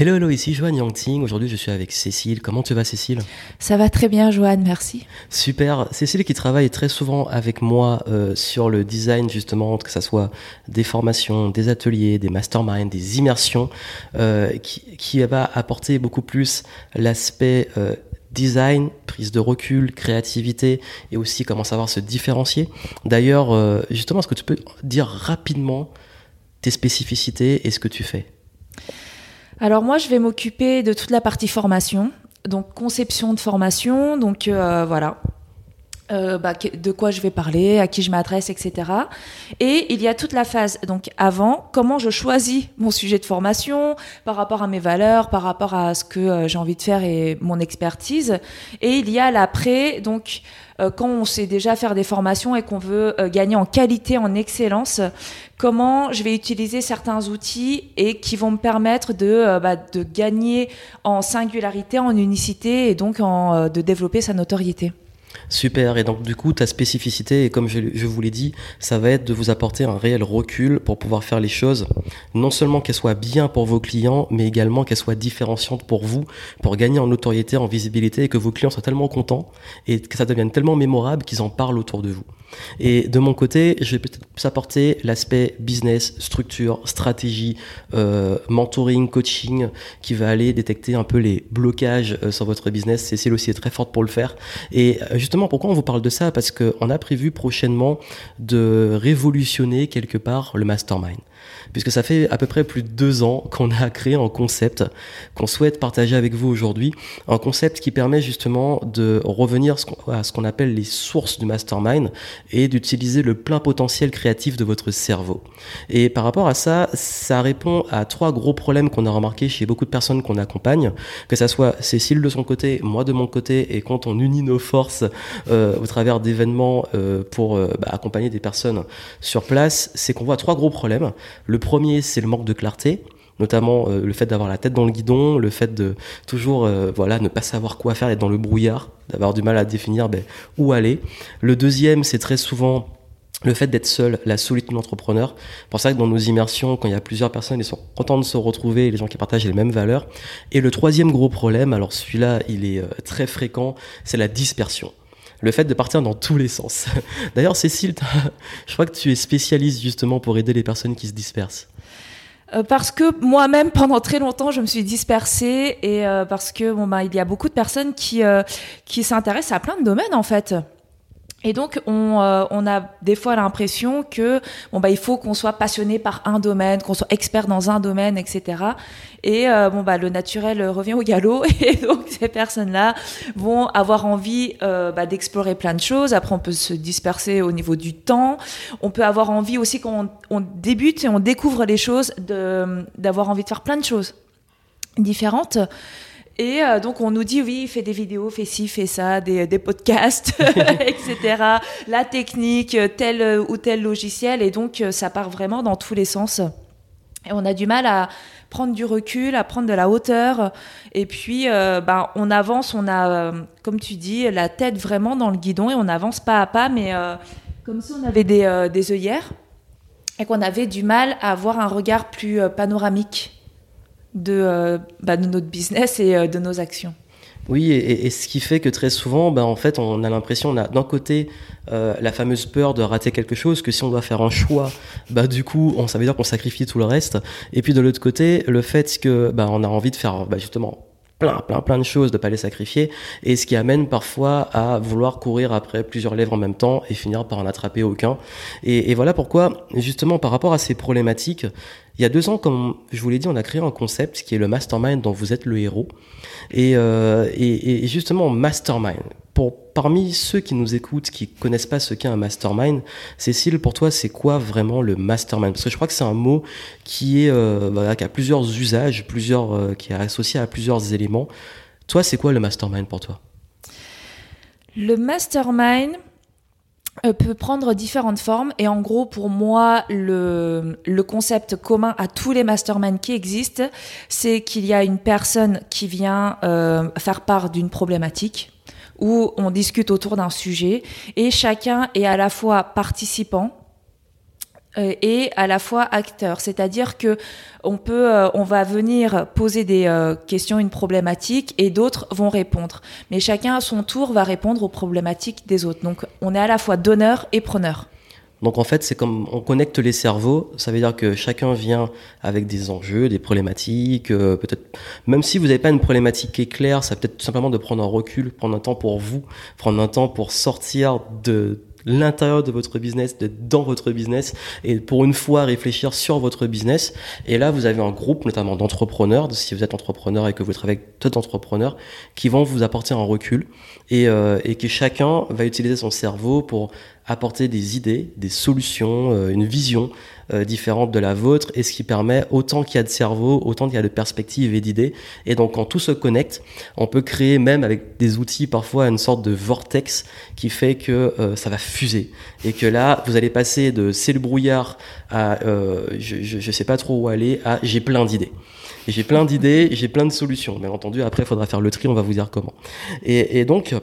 Hello, hello, ici Joanne Yangting. Aujourd'hui, je suis avec Cécile. Comment tu vas, Cécile? Ça va très bien, Joanne, merci. Super. Cécile qui travaille très souvent avec moi euh, sur le design, justement, que ce soit des formations, des ateliers, des masterminds, des immersions, euh, qui, qui, va apporter beaucoup plus l'aspect euh, design, prise de recul, créativité et aussi comment savoir se différencier. D'ailleurs, justement, est-ce que tu peux dire rapidement tes spécificités et ce que tu fais? Alors moi, je vais m'occuper de toute la partie formation, donc conception de formation, donc euh, voilà. Euh, bah, de quoi je vais parler, à qui je m'adresse, etc. Et il y a toute la phase donc avant, comment je choisis mon sujet de formation par rapport à mes valeurs, par rapport à ce que euh, j'ai envie de faire et mon expertise. Et il y a l'après, donc euh, quand on sait déjà faire des formations et qu'on veut euh, gagner en qualité, en excellence, comment je vais utiliser certains outils et qui vont me permettre de, euh, bah, de gagner en singularité, en unicité et donc en, de développer sa notoriété. Super, et donc du coup, ta spécificité, et comme je, vous l'ai dit, ça va être de vous apporter un réel recul pour pouvoir faire les choses, non seulement qu'elles soient bien pour vos clients, mais également qu'elles soient différenciantes pour vous, pour gagner en notoriété, en visibilité, et que vos clients soient tellement contents, et que ça devienne tellement mémorable qu'ils en parlent autour de vous. Et de mon côté, je vais peut-être apporter l'aspect business, structure, stratégie, euh, mentoring, coaching, qui va aller détecter un peu les blocages euh, sur votre business. Cécile aussi est très forte pour le faire. Et euh, pourquoi on vous parle de ça? Parce qu'on a prévu prochainement de révolutionner quelque part le mastermind. Puisque ça fait à peu près plus de deux ans qu'on a créé un concept qu'on souhaite partager avec vous aujourd'hui, un concept qui permet justement de revenir à ce qu'on appelle les sources du mastermind et d'utiliser le plein potentiel créatif de votre cerveau. Et par rapport à ça, ça répond à trois gros problèmes qu'on a remarqué chez beaucoup de personnes qu'on accompagne, que ça soit Cécile de son côté, moi de mon côté, et quand on unit nos forces au travers d'événements euh, pour euh, bah, accompagner des personnes sur place, c'est qu'on voit trois gros problèmes. Le premier, c'est le manque de clarté notamment euh, le fait d'avoir la tête dans le guidon, le fait de toujours euh, voilà ne pas savoir quoi faire, être dans le brouillard, d'avoir du mal à définir ben, où aller. Le deuxième, c'est très souvent le fait d'être seul, la solitude d'entrepreneur. Pour ça que dans nos immersions, quand il y a plusieurs personnes, ils sont contents de se retrouver, les gens qui partagent les mêmes valeurs. Et le troisième gros problème, alors celui-là, il est euh, très fréquent, c'est la dispersion le fait de partir dans tous les sens. D'ailleurs, Cécile, je crois que tu es spécialiste justement pour aider les personnes qui se dispersent. Euh, parce que moi-même pendant très longtemps je me suis dispersée et euh, parce que bon bah il y a beaucoup de personnes qui euh, qui s'intéressent à plein de domaines en fait. Et donc, on, euh, on, a des fois l'impression que bon bah il faut qu'on soit passionné par un domaine, qu'on soit expert dans un domaine, etc. Et euh, bon bah le naturel revient au galop, et donc ces personnes-là vont avoir envie euh, bah, d'explorer plein de choses. Après, on peut se disperser au niveau du temps. On peut avoir envie aussi quand on, on débute et on découvre les choses, d'avoir envie de faire plein de choses différentes. Et euh, donc on nous dit oui, fais des vidéos, fais ci, fais ça, des, des podcasts, etc. La technique, tel ou tel logiciel, et donc euh, ça part vraiment dans tous les sens. Et on a du mal à prendre du recul, à prendre de la hauteur. Et puis, euh, ben, on avance, on a, comme tu dis, la tête vraiment dans le guidon et on avance pas à pas, mais comme si on avait des, des œillères et qu'on avait du mal à avoir un regard plus panoramique de, euh, bah, de notre business et euh, de nos actions. Oui, et, ce qui fait que très souvent, bah, en fait, on a l'impression, d'un côté euh, la fameuse peur de rater quelque chose, que si on doit faire un choix, bah du coup, on, ça veut dire qu'on sacrifie tout le reste. Et puis de l'autre côté, le fait que on a envie de faire justement plein, plein, plein de choses, de pas les sacrifier, et ce qui amène parfois à vouloir courir après plusieurs lèvres en même temps et finir par en attraper aucun. Et, voilà pourquoi, justement, par rapport à ces problématiques, il y a deux ans, comme je vous l'ai dit, on a créé un concept qui est le mastermind dont vous êtes le héros. Et, euh, et, et justement, mastermind. Parmi ceux qui nous écoutent, qui connaissent pas ce qu'est un mastermind, Cécile, pour toi, c'est quoi vraiment le mastermind? Parce que je crois que c'est un mot qui est euh, a plusieurs usages, plusieurs, euh, qui est associé à plusieurs éléments. Toi, c'est quoi le mastermind pour toi? Le mastermind, euh, peut prendre différentes formes et en gros pour moi le, concept commun à tous les masterminds qui existent c'est qu'il y a une personne qui vient faire part d'une problématique où on discute autour d'un sujet et chacun est à la fois participant euh, et à la fois acteur. C'est-à-dire que on peut, euh, on va venir poser des euh, questions, une problématique, et d'autres vont répondre. Mais chacun à son tour va répondre aux problématiques des autres. Donc on est à la fois donneur et preneur. Donc en fait, c'est comme on connecte les cerveaux. Ça veut dire que chacun vient avec des enjeux, des problématiques. peut-être, même si vous n'avez pas une problématique qui claire, ça peut être tout simplement de prendre un recul, prendre un temps pour vous, prendre un temps pour sortir de l'intérieur de votre business, de dans votre business, et pour une fois réfléchir sur votre business. Et là, vous avez un groupe, notamment d'entrepreneurs, si vous êtes entrepreneur et que vous travaillez avec d'autres entrepreneurs, qui vont vous apporter un recul et, euh, et que chacun va utiliser son cerveau pour apporter des idées, des solutions, euh, une vision euh, différente de la vôtre, et ce qui permet autant qu'il y a de cerveau, autant qu'il y a de perspectives et d'idées. Et donc quand tout se connecte, on peut créer même avec des outils parfois une sorte de vortex qui fait que euh, ça va fuser. Et que là, vous allez passer de c'est le brouillard à je, je, sais pas trop où aller à j'ai plein d'idées. J'ai plein d'idées, j'ai plein de solutions. Bien entendu, après, il faudra faire le tri, on va vous dire comment. Et, donc,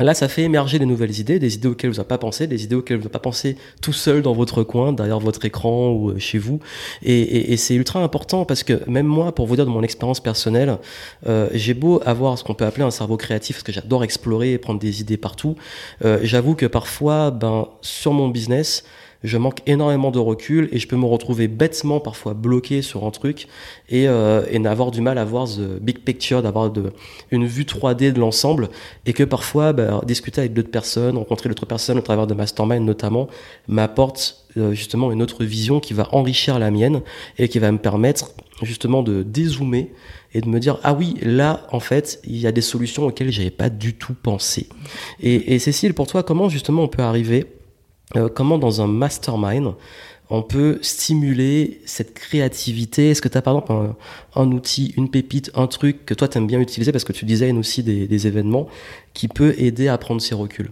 Là, ça fait émerger des nouvelles idées, des idées auxquelles vous n'avez pas pensé, des idées auxquelles vous n'avez pas pensé tout seul dans votre coin, derrière votre écran ou euh, chez vous. Et, c'est ultra important parce que même moi, pour vous dire de mon expérience personnelle, euh, j'ai beau avoir ce qu'on peut appeler un cerveau créatif, parce que j'adore explorer et prendre des idées partout. Euh, j'avoue que parfois, ben, sur mon business, je manque énormément de recul et je peux me retrouver bêtement parfois bloqué sur un truc et, euh, et n'avoir du mal à voir the big picture, d'avoir une vue 3D de l'ensemble et que parfois bah, discuter avec d'autres personnes, rencontrer d'autres personnes au travers de mastermind notamment, m'apporte euh, justement une autre vision qui va enrichir la mienne et qui va me permettre justement de dézoomer et de me dire ah oui là en fait il y a des solutions auxquelles j'avais pas du tout pensé. Et, et Cécile pour toi comment justement on peut arriver euh, comment dans un mastermind on peut stimuler cette créativité? Est-ce que tu as par exemple un, outil, une pépite, un truc que toi tu aimes bien utiliser parce que tu designes aussi des, événements qui peut aider à prendre ces reculs?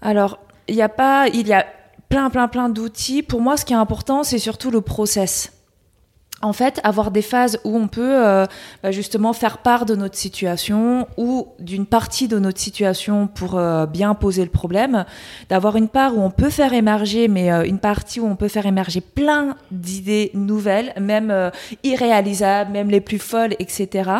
Alors, il y a pas, il y a plein plein plein d'outils. Pour moi, ce qui est important, c'est surtout le process en fait, avoir des phases où on peut euh, bah, justement faire part de notre situation ou d'une partie de notre situation pour euh, bien poser le problème, d'avoir une part où on peut faire émerger, mais euh, une partie où on peut faire émerger plein d'idées nouvelles, même irréalisables, même les plus folles, etc.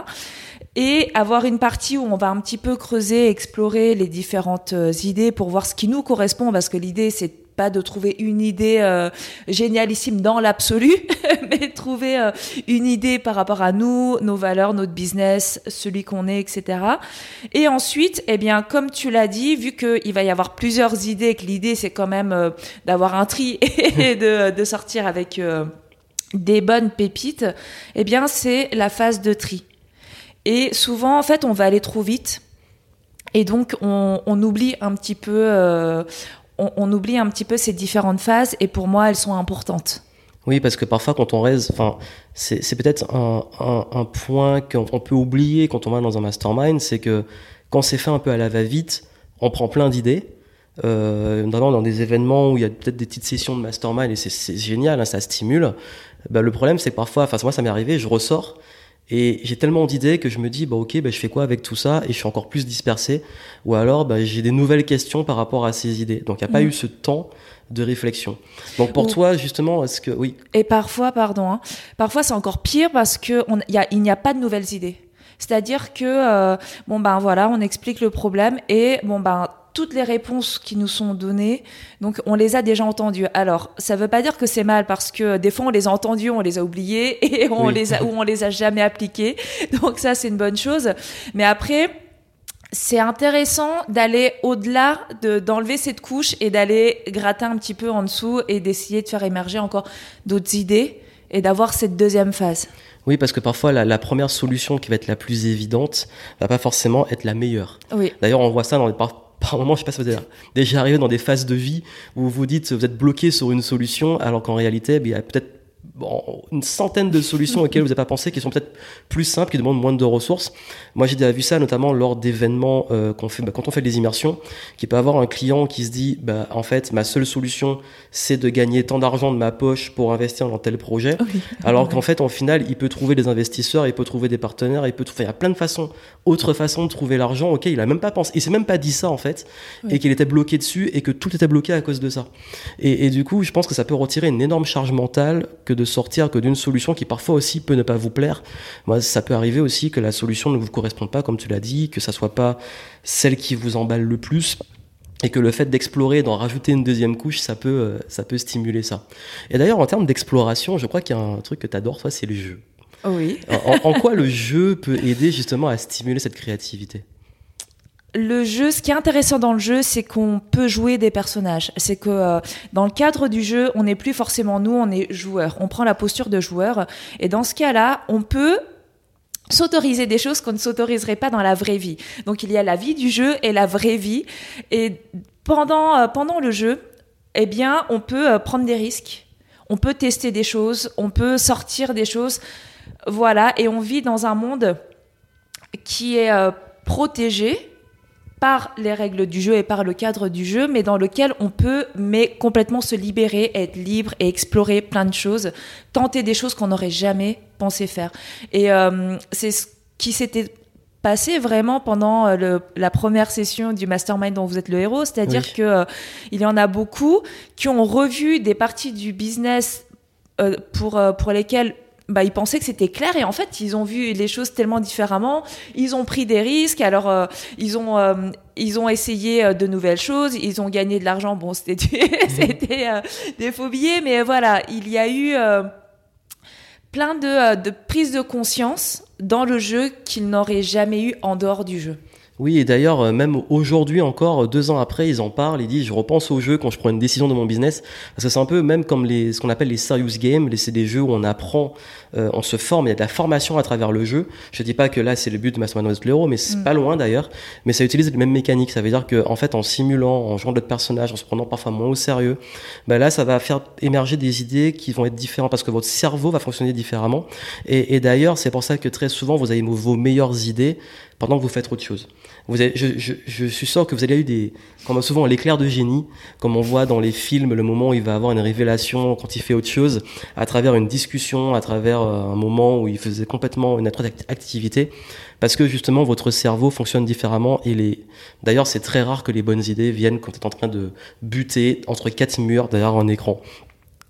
Et avoir une partie où on va un petit peu creuser, explorer les différentes idées pour voir ce qui nous correspond, parce que l'idée c'est pas de trouver une idée euh, génialissime dans l'absolu, mais trouver euh, une idée par rapport à nous, nos valeurs, notre business, celui qu'on est, etc. Et ensuite, eh bien, comme tu l'as dit, vu qu'il va y avoir plusieurs idées, que l'idée c'est quand même euh, d'avoir un tri et de, sortir avec des bonnes pépites, eh bien, c'est la phase de tri. Et souvent, en fait, on va aller trop vite. Et donc, on, on oublie un petit peu, on, oublie un petit peu ces différentes phases et pour moi, elles sont importantes. Oui, parce que parfois, quand on reste, enfin, c'est peut-être un, point qu'on peut oublier quand on va dans un mastermind, c'est que quand c'est fait un peu à la va-vite, on prend plein d'idées, euh, notamment dans des événements où il y a peut-être des petites sessions de mastermind et c'est génial, hein, ça stimule. Bah, le problème, c'est que parfois, enfin, moi, ça m'est arrivé, je ressors et j'ai tellement d'idées que je me dis, bah ok, bah, je fais quoi avec tout ça? Et je suis encore plus dispersé. Ou alors, bah, j'ai des nouvelles questions par rapport à ces idées. Donc, il n'y a pas mm. eu ce temps de réflexion. Donc, pour toi, justement, est-ce que... Oui. Et parfois, pardon, hein, parfois c'est encore pire parce qu'il n'y a, a pas de nouvelles idées. C'est-à-dire que, euh, bon ben voilà, on explique le problème et bon ben toutes les réponses qui nous sont données, donc on les a déjà entendues. Alors, ça ne veut pas dire que c'est mal parce que des fois on les a entendues, on les a oubliées et on les a, ou on les a jamais appliquées. Donc ça, c'est une bonne chose. Mais après, c'est intéressant d'aller au-delà, de, d'enlever cette couche et d'aller gratter un petit peu en dessous et d'essayer de faire émerger encore d'autres idées et d'avoir cette deuxième phase. Oui, parce que parfois la, première solution qui va être la plus évidente va pas forcément être la meilleure. Oui. D'ailleurs, on voit ça dans les, par moment, je sais pas si vous êtes déjà arrivé dans des phases de vie où vous vous dites vous êtes bloqué sur une solution, alors qu'en réalité, ben, il y a peut-être bon, une centaine de solutions auxquelles vous n'avez pas pensé, qui sont peut-être plus simples, qui demandent moins de ressources. Moi, j'ai déjà vu ça notamment lors d'événements euh, qu'on fait, bah, quand on fait des immersions, qui peut avoir un client qui se dit, bah, en fait, ma seule solution, c'est de gagner tant d'argent de ma poche pour investir dans tel projet. Alors qu'en fait, en final, il peut trouver des investisseurs, il peut trouver des partenaires, il peut trouver, il y a plein de façons, autres façons de trouver l'argent Ok, il a même pas pensé, il s'est même pas dit ça en fait, et qu'il était bloqué dessus et que tout était bloqué à cause de ça. Et, et du coup, je pense que ça peut retirer une énorme charge mentale que de sortir que d'une solution qui parfois aussi peut ne pas vous plaire. Moi, ça peut arriver aussi que la solution ne vous corresponde pas, comme tu l'as dit, que ça soit pas celle qui vous emballe le plus et que le fait d'explorer, d'en rajouter une deuxième couche, ça peut, euh, ça peut stimuler ça. Et d'ailleurs, en termes d'exploration, je crois qu'il y a un truc que tu adores, toi, c'est le jeu. Oui. en, quoi le jeu peut aider justement à stimuler cette créativité? Le jeu, ce qui est intéressant dans le jeu, c'est qu'on peut jouer des personnages. C'est que euh, dans le cadre du jeu, on n'est plus forcément nous, on est joueur. On prend la posture de joueur. Et dans ce cas-là, on peut s'autoriser des choses qu'on ne s'autoriserait pas dans la vraie vie. Donc il y a la vie du jeu et la vraie vie. Et pendant, euh, pendant le jeu, eh bien, on peut euh, prendre des risques. On peut tester des choses. On peut sortir des choses. Voilà. Et on vit dans un monde qui est protégé par les règles du jeu et par le cadre du jeu, mais dans lequel on peut mais complètement se libérer, être libre et explorer plein de choses, tenter des choses qu'on n'aurait jamais pensé faire. Et euh, c'est ce qui s'était passé vraiment pendant euh, le, la première session du mastermind dont vous êtes le héros, c'est-à-dire que euh, il y en a beaucoup qui ont revu des parties du business pour pour lesquelles bah, ils pensaient que c'était clair et en fait ils ont vu les choses tellement différemment. Ils ont pris des risques. Alors euh, ils ont euh, ils ont essayé euh, de nouvelles choses. Ils ont gagné de l'argent. Bon c'était c'était des faux billets. Mais voilà il y a eu plein de, de prises de conscience dans le jeu qu'ils n'auraient jamais eu en dehors du jeu oui, et d'ailleurs, euh, même aujourd'hui encore, deux ans après, ils en parlent, ils disent, je repense au jeu quand je prends une décision de mon business, parce que c'est un peu même comme les, ce qu'on appelle les serious games, c'est des jeux où on apprend, euh, on se forme, il y a de la formation à travers le jeu. Je dis pas que là, c'est le but de Mastermind of l'Euro, mais c'est mm. pas loin d'ailleurs, mais ça utilise les mêmes mécaniques. Ça veut dire que, en fait, en simulant, en jouant d'autres personnages, en se prenant parfois moins au sérieux, ben là, ça va faire émerger des idées qui vont être différentes, parce que votre cerveau va fonctionner différemment. Et, et d'ailleurs, c'est pour ça que très souvent, vous avez vos meilleures idées pendant que vous faites autre chose. Vous avez, je, je, je, suis sûr que vous avez eu des, comme souvent l'éclair de génie, comme on voit dans les films, le moment où il va avoir une révélation quand il fait autre chose, à travers une discussion, à travers euh, un moment où il faisait complètement une autre activité, parce que justement votre cerveau fonctionne différemment. Et les, d'ailleurs c'est très rare que les bonnes idées viennent quand tu es en train de buter entre quatre murs derrière un écran.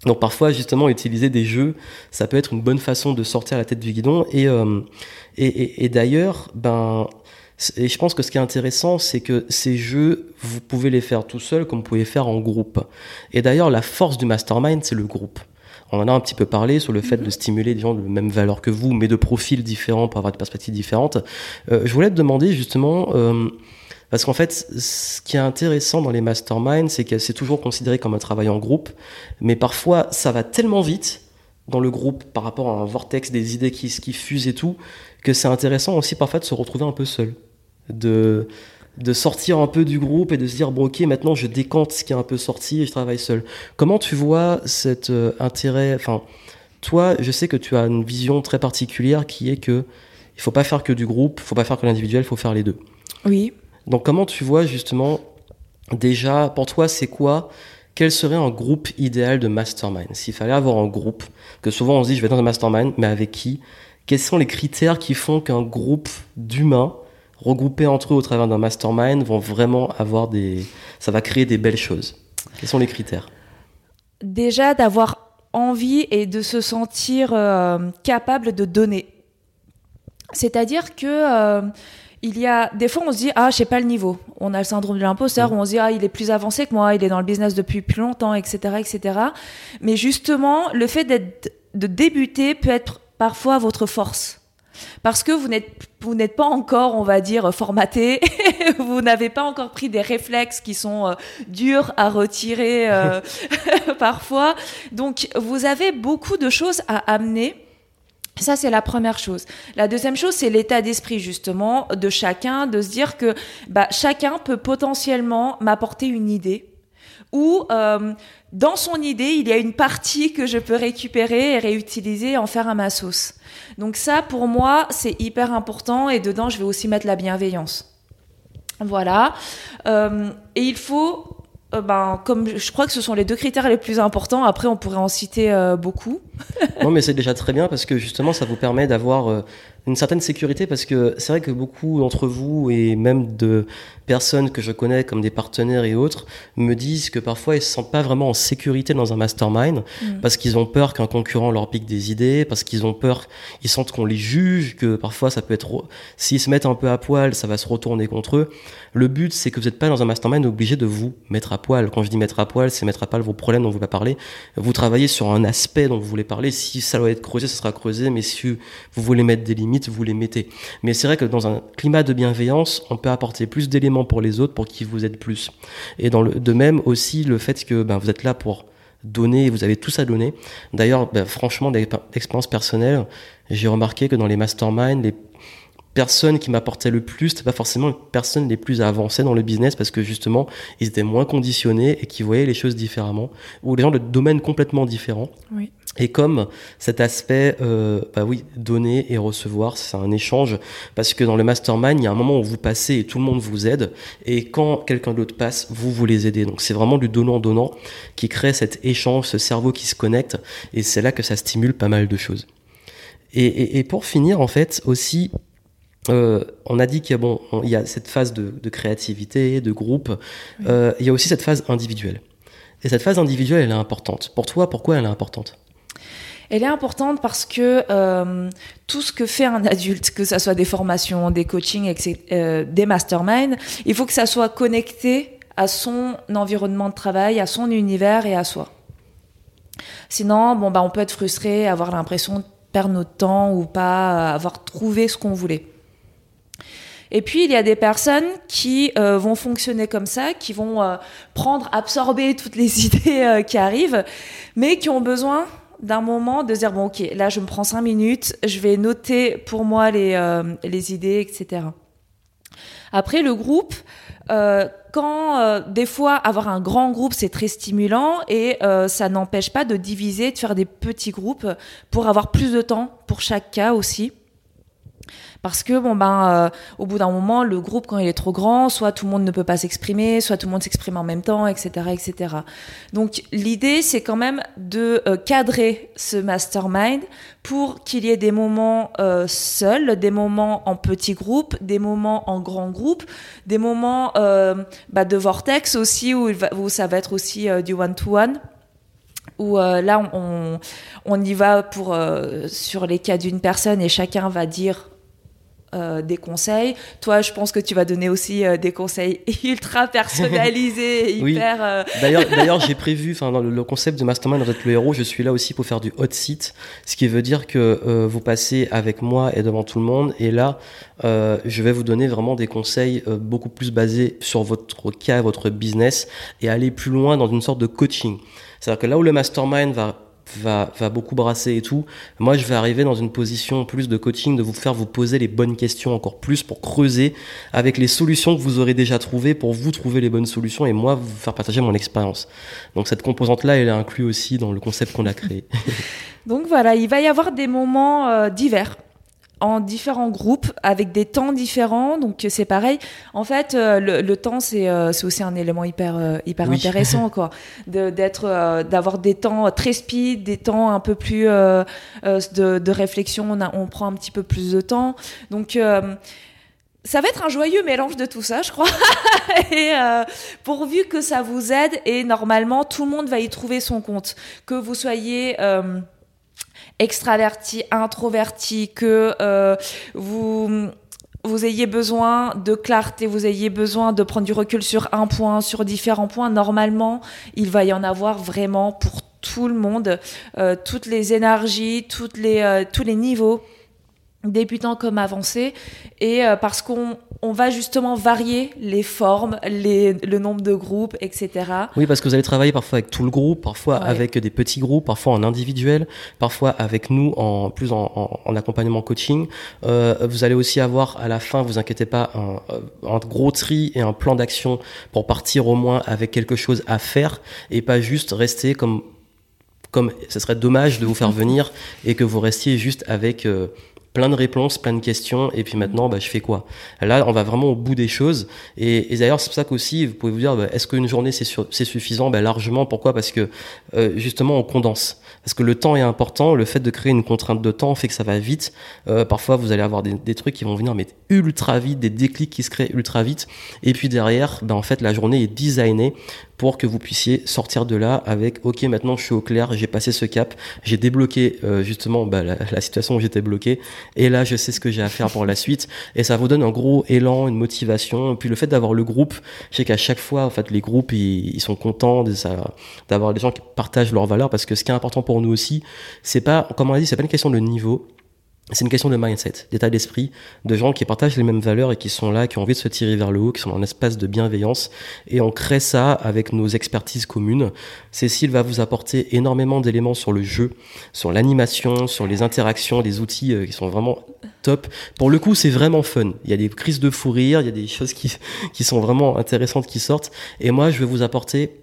Donc parfois justement utiliser des jeux, ça peut être une bonne façon de sortir la tête du guidon. Et euh, et, et d'ailleurs ben et je pense que ce qui est intéressant, c'est que ces jeux, vous pouvez les faire tout seul comme vous pouvez les faire en groupe. Et d'ailleurs, la force du mastermind, c'est le groupe. On en a un petit peu parlé sur le fait de stimuler des gens de même valeur que vous, mais de profils différents pour avoir des perspectives différentes. Euh, je voulais te demander justement, euh, parce qu'en fait, ce qui est intéressant dans les masterminds, c'est que c'est toujours considéré comme un travail en groupe, mais parfois ça va tellement vite dans le groupe par rapport à un vortex des idées qui, qui fusent et tout, que c'est intéressant aussi parfois de se retrouver un peu seul de, de sortir un peu du groupe et de se dire bon ok maintenant je décante ce qui est un peu sorti et je travaille seul. Comment tu vois cet euh, intérêt Enfin, toi, je sais que tu as une vision très particulière qui est que il faut pas faire que du groupe, il faut pas faire que l'individuel, il faut faire les deux. Oui. Donc comment tu vois justement déjà pour toi c'est quoi quel serait un groupe idéal de mastermind? S'il fallait avoir un groupe, que souvent on se dit je vais dans un mastermind, mais avec qui? Quels sont les critères qui font qu'un groupe d'humains regroupés entre eux au travers d'un mastermind, vont vraiment avoir des. Ça va créer des belles choses. Quels sont les critères? Déjà d'avoir envie et de se sentir euh, capable de donner. C'est-à-dire que. Euh, il y a des fois on se dit ah j'ai pas le niveau on a le syndrome de l'imposteur mm. où on se dit ah il est plus avancé que moi il est dans le business depuis plus longtemps etc etc mais justement le fait d'être de débuter peut être parfois votre force parce que vous n'êtes vous n'êtes pas encore, on va dire, formaté. vous n'avez pas encore pris des réflexes qui sont euh, durs à retirer euh, parfois. Donc, vous avez beaucoup de choses à amener. Ça, c'est la première chose. La deuxième chose, c'est l'état d'esprit, justement, de chacun, de se dire que bah, chacun peut potentiellement m'apporter une idée où euh, dans son idée, il y a une partie que je peux récupérer et réutiliser et en faire à ma sauce. Donc ça, pour moi, c'est hyper important et dedans, je vais aussi mettre la bienveillance. Voilà. Euh, et il faut euh, ben, comme je crois que ce sont les deux critères les plus importants. Après, on pourrait en citer beaucoup. non, mais c'est déjà très bien parce que justement, ça vous permet d'avoir une certaine sécurité parce que c'est vrai que beaucoup d'entre vous et même de personnes que je connais comme des partenaires et autres me disent que parfois ils se sentent pas vraiment en sécurité dans un mastermind mm. parce qu'ils ont peur qu'un concurrent leur pique des idées, parce qu'ils ont peur, ils sentent qu'on les juge, que parfois ça peut être, s'ils se mettent un peu à poil, ça va se retourner contre eux. Le but, c'est que vous n'êtes pas dans un mastermind obligé de vous mettre à poil. Quand je dis mettre à poil, c'est mettre à poil vos problèmes dont vous voulez parler. Vous travaillez sur un aspect dont vous voulez parler. Si ça doit être creusé, ça sera creusé, mais si vous voulez mettre des limites, vous les mettez. Mais c'est vrai que dans un climat de bienveillance, on peut apporter plus d'éléments pour les autres pour qu'ils vous aident plus. Et dans le, de même aussi le fait que ben, vous êtes là pour donner, vous avez tout ça donner. D'ailleurs, ben, franchement, d'expérience personnelle, j'ai remarqué que dans les masterminds, les personnes qui m'apportaient le plus, c'était pas forcément les personnes les plus avancées dans le business parce que justement, ils étaient moins conditionnés et qui voyaient les choses différemment, ou les gens de domaines complètement différents. Et comme cet aspect, euh, bah oui, donner et recevoir, c'est un échange, parce que dans le mastermind, il y a un moment où vous passez et tout le monde vous aide, et quand quelqu'un d'autre passe, vous vous les aidez. Donc c'est vraiment du donnant-donnant qui crée cet échange, ce cerveau qui se connecte, et c'est là que ça stimule pas mal de choses. Et, et, et pour finir, en fait, aussi, euh, on a dit qu'il y a, bon, il y a cette phase de, de créativité, de groupe, euh, il y a aussi cette phase individuelle. Et cette phase individuelle, elle est importante. Pour toi, pourquoi elle est importante? Elle est importante parce que euh, tout ce que fait un adulte, que ce soit des formations, des coachings, euh, des masterminds, il faut que ça soit connecté à son environnement de travail, à son univers et à soi. Sinon, bon, bah, on peut être frustré, avoir l'impression de perdre notre temps ou pas avoir trouvé ce qu'on voulait. Et puis, il y a des personnes qui euh, vont fonctionner comme ça, qui vont euh, prendre, absorber toutes les idées euh, qui arrivent, mais qui ont besoin d'un moment de dire bon ok là je me prends cinq minutes je vais noter pour moi les, euh, les idées etc après le groupe euh, quand euh, des fois avoir un grand groupe c'est très stimulant et ça n'empêche pas de diviser de faire des petits groupes pour avoir plus de temps pour chaque cas aussi parce que bon ben euh, au bout d'un moment le groupe quand il est trop grand soit tout le monde ne peut pas s'exprimer soit tout le monde s'exprime en même temps etc etc donc l'idée c'est quand même de euh, cadrer ce mastermind pour qu'il y ait des moments euh, seuls des moments en petits groupes des moments en grands groupes des moments bah, de vortex aussi où, où, ça va être aussi du one to one où là on, on, y va pour sur les cas d'une personne et chacun va dire euh, des conseils. Toi, je pense que tu vas donner aussi euh, des conseils ultra personnalisés, hyper. Euh, d'ailleurs, d'ailleurs, j'ai prévu, enfin, dans le, concept de Mastermind, vous êtes le héros. Je suis là aussi pour faire du hot seat, ce qui veut dire que vous passez avec moi et devant tout le monde. Et là, je vais vous donner vraiment des conseils beaucoup plus basés sur votre cas, votre business, et aller plus loin dans une sorte de coaching. C'est-à-dire que là où le Mastermind va va, va beaucoup brasser et tout. Moi, je vais arriver dans une position plus de coaching, de vous faire vous poser les bonnes questions encore plus pour creuser avec les solutions que vous aurez déjà trouvées pour vous trouver les bonnes solutions et moi vous faire partager mon expérience. Donc cette composante-là, elle est inclue aussi dans le concept qu'on a créé. Donc voilà, il va y avoir des moments euh, divers en différents groupes avec des temps différents. Donc c'est pareil. En fait, euh, le, temps c'est euh, aussi un élément hyper euh, hyper intéressant quoi. D'être d'avoir des temps très speed, des temps un peu plus de, de, réflexion. On, a, on prend un petit peu plus de temps. Donc ça va être un joyeux mélange de tout ça, je crois. et pourvu que ça vous aide, et normalement, tout le monde va y trouver son compte. Que vous soyez extraverti, introverti, que euh, vous vous ayez besoin de clarté, vous ayez besoin de prendre du recul sur un point, sur différents points, normalement, il va y en avoir vraiment pour tout le monde, euh, toutes les énergies, toutes les, euh, tous les niveaux. Débutants comme avancés, et euh, parce qu'on on va justement varier les formes, les, le nombre de groupes, etc. Oui, parce que vous allez travailler parfois avec tout le groupe, parfois avec des petits groupes, parfois en individuel, parfois avec nous en plus en, en, accompagnement coaching. Euh, vous allez aussi avoir à la fin, vous inquiétez pas, un, un gros tri et un plan d'action pour partir au moins avec quelque chose à faire et pas juste rester comme comme ce serait dommage de vous faire venir et que vous restiez juste avec euh, plein de réponses, plein de questions, et puis maintenant, bah, je fais quoi? Là, on va vraiment au bout des choses. Et, d'ailleurs, c'est pour ça qu'aussi, vous pouvez vous dire, bah, est-ce qu'une journée, c'est, suffisant? Bah, Largement. Pourquoi? Parce que euh, justement, on condense. Parce que le temps est important. Le fait de créer une contrainte de temps fait que ça va vite. Euh, parfois, vous allez avoir des, trucs qui vont venir mais ultra vite, des déclics qui se créent ultra vite. Et puis derrière, bah, en fait, la journée est designée pour que vous puissiez sortir de là avec ok maintenant je suis au clair j'ai passé ce cap j'ai débloqué euh, justement bah, la, situation où j'étais bloqué et là je sais ce que j'ai à faire pour la suite. Et ça vous donne un gros élan une motivation. Et puis le fait d'avoir le groupe je sais qu'à chaque fois en fait les groupes ils, sont contents d'avoir des gens qui partagent leurs valeurs. Parce que ce qui est important pour nous aussi c'est pas comme on l'a dit c'est pas une question de niveau c'est une question de mindset, d'état d'esprit, de gens qui partagent les mêmes valeurs et qui sont là, qui ont envie de se tirer vers le haut, qui sont dans un espace de bienveillance. Et on crée ça avec nos expertises communes. Cécile va vous apporter énormément d'éléments sur le jeu, sur l'animation, sur les interactions, des outils euh, qui sont vraiment top. Pour le coup, c'est vraiment fun. Il y a des crises de fou rire, il y a des choses qui, qui sont vraiment intéressantes qui sortent. Et moi, je vais vous apporter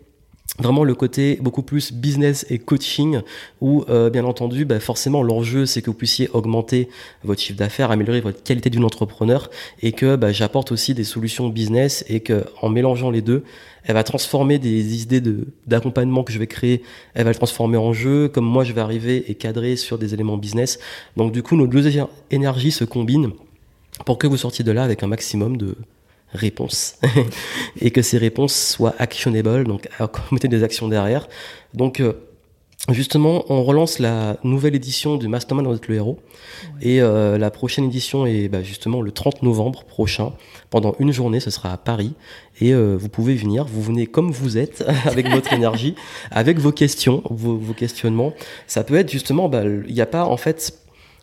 vraiment le côté beaucoup plus business et coaching où euh, bien entendu bah, forcément l'enjeu c'est que vous puissiez augmenter votre chiffre d'affaires améliorer votre qualité d'une entrepreneur et que bah, j'apporte aussi des solutions business et que en mélangeant les deux elle va transformer des idées de d'accompagnement que je vais créer elle va le transformer en jeu comme moi je vais arriver et cadrer sur des éléments business. Donc du coup nos deux énergies se combinent pour que vous sortiez de là avec un maximum de réponses et que ces réponses soient actionable, donc mettez des actions derrière. Donc euh, justement, on relance la nouvelle édition du Mastermind dans le héros et euh, la prochaine édition est bah, justement le 30 novembre prochain. Pendant une journée, ce sera à Paris et euh, vous pouvez venir. Vous venez comme vous êtes avec votre énergie, avec vos questions, vos, vos questionnements. Ça peut être justement, bah, il n'y a pas en fait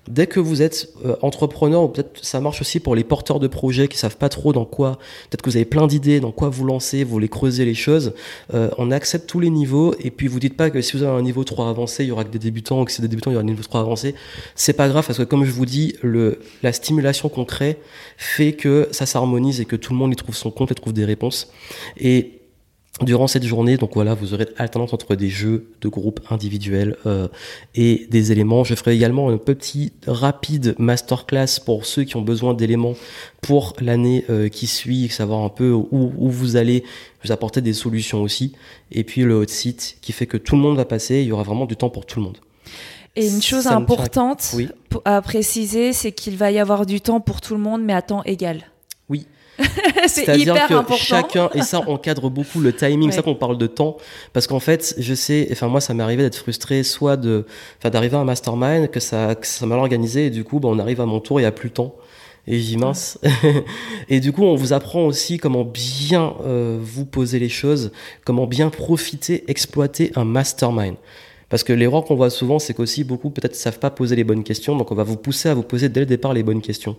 Dès que vous êtes euh, entrepreneur, ou peut-être ça marche aussi pour les porteurs de projets qui savent pas trop dans quoi, peut-être que vous avez plein d'idées, dans quoi vous lancez, vous voulez creuser les choses, euh, on accepte tous les niveaux et puis vous dites pas que si vous avez un niveau 3 avancé, il y aura que des débutants ou que si des débutants, il y aura un niveau 3 avancé. C'est pas grave parce que comme je vous dis, le, la stimulation qu'on crée fait que ça s'harmonise et que tout le monde y trouve son compte et trouve des réponses. Et Durant cette journée, donc voilà, vous aurez alternance entre des jeux de groupe individuels euh, et des éléments. Je ferai également un petit rapide masterclass pour ceux qui ont besoin d'éléments pour l'année euh, qui suit, savoir un peu où, où, vous allez vous apporter des solutions aussi. Et puis le hot site qui fait que tout le monde va passer, il y aura vraiment du temps pour tout le monde. Et une chose importante à préciser, c'est qu'il va y avoir du temps pour tout le monde, mais à temps égal. Oui, C'est-à-dire que chacun, et ça encadre beaucoup le timing, c'est ça qu'on parle de temps, parce qu'en fait, je sais, enfin moi ça m'est arrivé d'être frustré, soit de, enfin d'arriver à un mastermind, que ça, que ça mal organisé, et du coup, bah, on arrive à mon tour, il n'y a plus le temps. Et j'y mince. et du coup, on vous apprend aussi comment bien euh, vous poser les choses, comment bien profiter, exploiter un mastermind. Parce que l'erreur qu'on voit souvent, c'est qu'aussi beaucoup peut-être savent pas poser les bonnes questions, donc on va vous pousser à vous poser dès le départ les bonnes questions.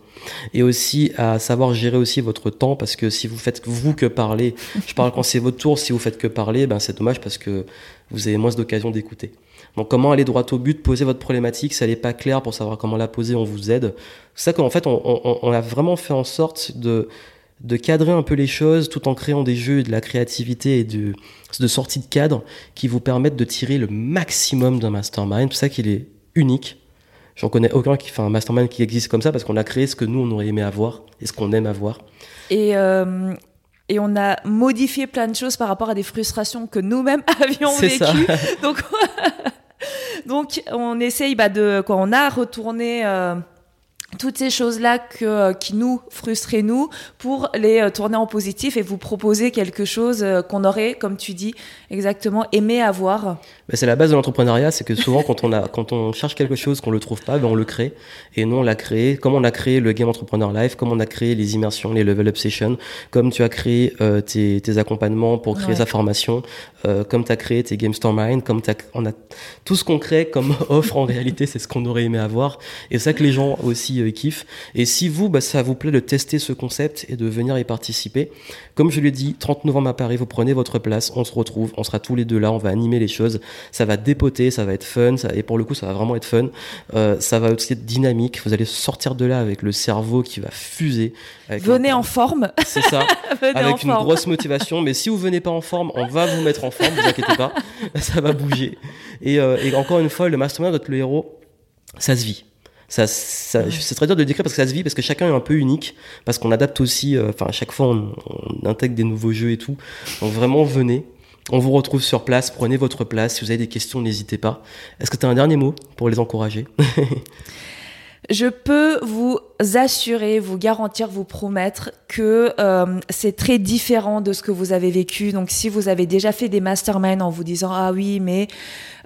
Et aussi à savoir gérer aussi votre temps, parce que si vous faites vous que parler, je parle quand c'est votre tour, si vous faites que parler, ben c'est dommage parce que vous avez moins d'occasion d'écouter. Donc comment aller droit au but, poser votre problématique, si elle n'est pas claire pour savoir comment la poser, on vous aide. C'est ça qu'en fait on, a vraiment fait en sorte de de cadrer un peu les choses tout en créant des jeux, de la créativité et de, de sortie de cadre qui vous permettent de tirer le maximum d'un mastermind. C'est ça qu'il est unique. J'en connais aucun qui fait un mastermind qui existe comme ça parce qu'on a créé ce que nous on aurait aimé avoir et ce qu'on aime avoir. Et euh, et on a modifié plein de choses par rapport à des frustrations que nous-mêmes avions vécues. donc donc on essaye bah, de quand on a retourné. Euh, toutes ces choses-là que, euh, qui nous frustraient nous pour les euh, tourner en positif et vous proposer quelque chose euh, qu'on aurait, comme tu dis, exactement aimé avoir. Ben, c'est la base de l'entrepreneuriat, c'est que souvent quand on a, quand on cherche quelque chose qu'on le trouve pas, ben on le crée. Et nous on l'a créé, comme on a créé le Game Entrepreneur Life, comme on a créé les immersions, les Level Up Sessions, comme tu as créé euh, tes, tes, accompagnements pour créer sa formation, euh, comme tu as créé tes Game Store Mind, comme on a tout ce qu'on crée comme offre en réalité, c'est ce qu'on aurait aimé avoir. Et c'est ça que les gens aussi aussi euh, kiffent. Et si vous, bah, ça vous plaît de tester ce concept et de venir y participer, comme je l'ai dit, 30 novembre à Paris, vous prenez votre place, on se retrouve, on sera tous les deux là, on va animer les choses, ça va dépoter, ça va être fun, ça, et pour le coup, ça va vraiment être fun. Euh, ça va aussi être dynamique. Vous allez sortir de là avec le cerveau qui va fuser. Venez en forme. C'est ça. avec une grosse motivation. Mais si vous venez pas en forme, on va vous mettre en forme. Ne vous inquiétez pas, ça va bouger. Et, euh, et encore une fois, le mastermind d'être le héros, ça se vit. Ça, ça c'est très dur de le décrire parce que ça se vit parce que chacun est un peu unique parce qu'on adapte aussi euh, enfin à chaque fois on, on, intègre des nouveaux jeux et tout. Donc vraiment venez. On vous retrouve sur place. Prenez votre place. Si vous avez des questions n'hésitez pas. Est-ce que tu as un dernier mot pour les encourager? Je peux vous assurer, vous garantir, vous promettre que euh, c'est très différent de ce que vous avez vécu. Donc si vous avez déjà fait des masterminds en vous disant ah oui mais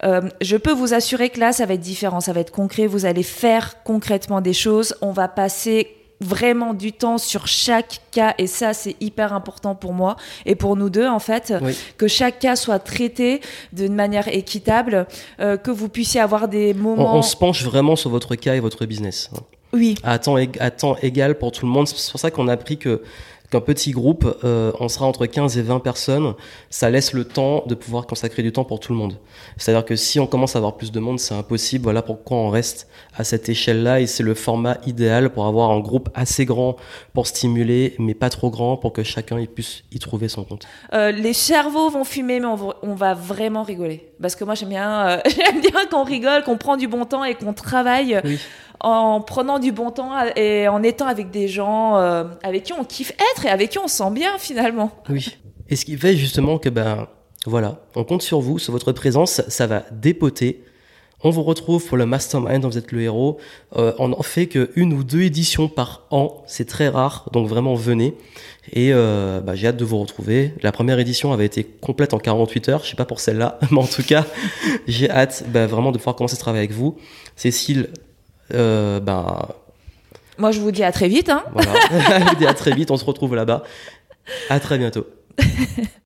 euh, je peux vous assurer que là ça va être différent, ça va être concret. Vous allez faire concrètement des choses. On va passer vraiment du temps sur chaque cas et ça c'est hyper important pour moi et pour nous deux en fait Oui. que chaque cas soit traité d'une manière équitable euh, que vous puissiez avoir des moments on se penche vraiment sur votre cas et votre business hein. oui à temps, ég- à temps égal pour tout le monde. C'est pour ça qu'on a appris que qu'un petit groupe, euh, on sera entre 15 et 20 personnes, ça laisse le temps de pouvoir consacrer du temps pour tout le monde. C'est-à-dire que si on commence à avoir plus de monde, c'est impossible. Voilà pourquoi on reste à cette échelle-là et c'est le format idéal pour avoir un groupe assez grand pour stimuler, mais pas trop grand pour que chacun y puisse y trouver son compte. Euh, les cerveaux vont fumer, mais on va, vraiment rigoler. Parce que moi, j'aime bien, euh, j'aime bien qu'on rigole, qu'on prend du bon temps et qu'on travaille Oui. En prenant du bon temps et en étant avec des gens euh, avec qui on kiffe être et avec qui on se sent bien finalement. Oui. Et ce qui fait justement que, ben, voilà, on compte sur vous, sur votre présence, ça, va dépoter. On vous retrouve pour le Mastermind dont vous êtes le héros. Euh, on en fait que une ou deux éditions par an, c'est très rare, donc vraiment venez. Et euh, bah, j'ai hâte de vous retrouver. La première édition avait été complète en 48 heures, je sais pas pour celle-là, mais en tout cas, j'ai hâte bah, vraiment de pouvoir commencer ce travail avec vous. Cécile, euh, ben Moi, je vous dis à très vite. Hein. voilà, je vous dis à très vite, on se retrouve là-bas. À très bientôt.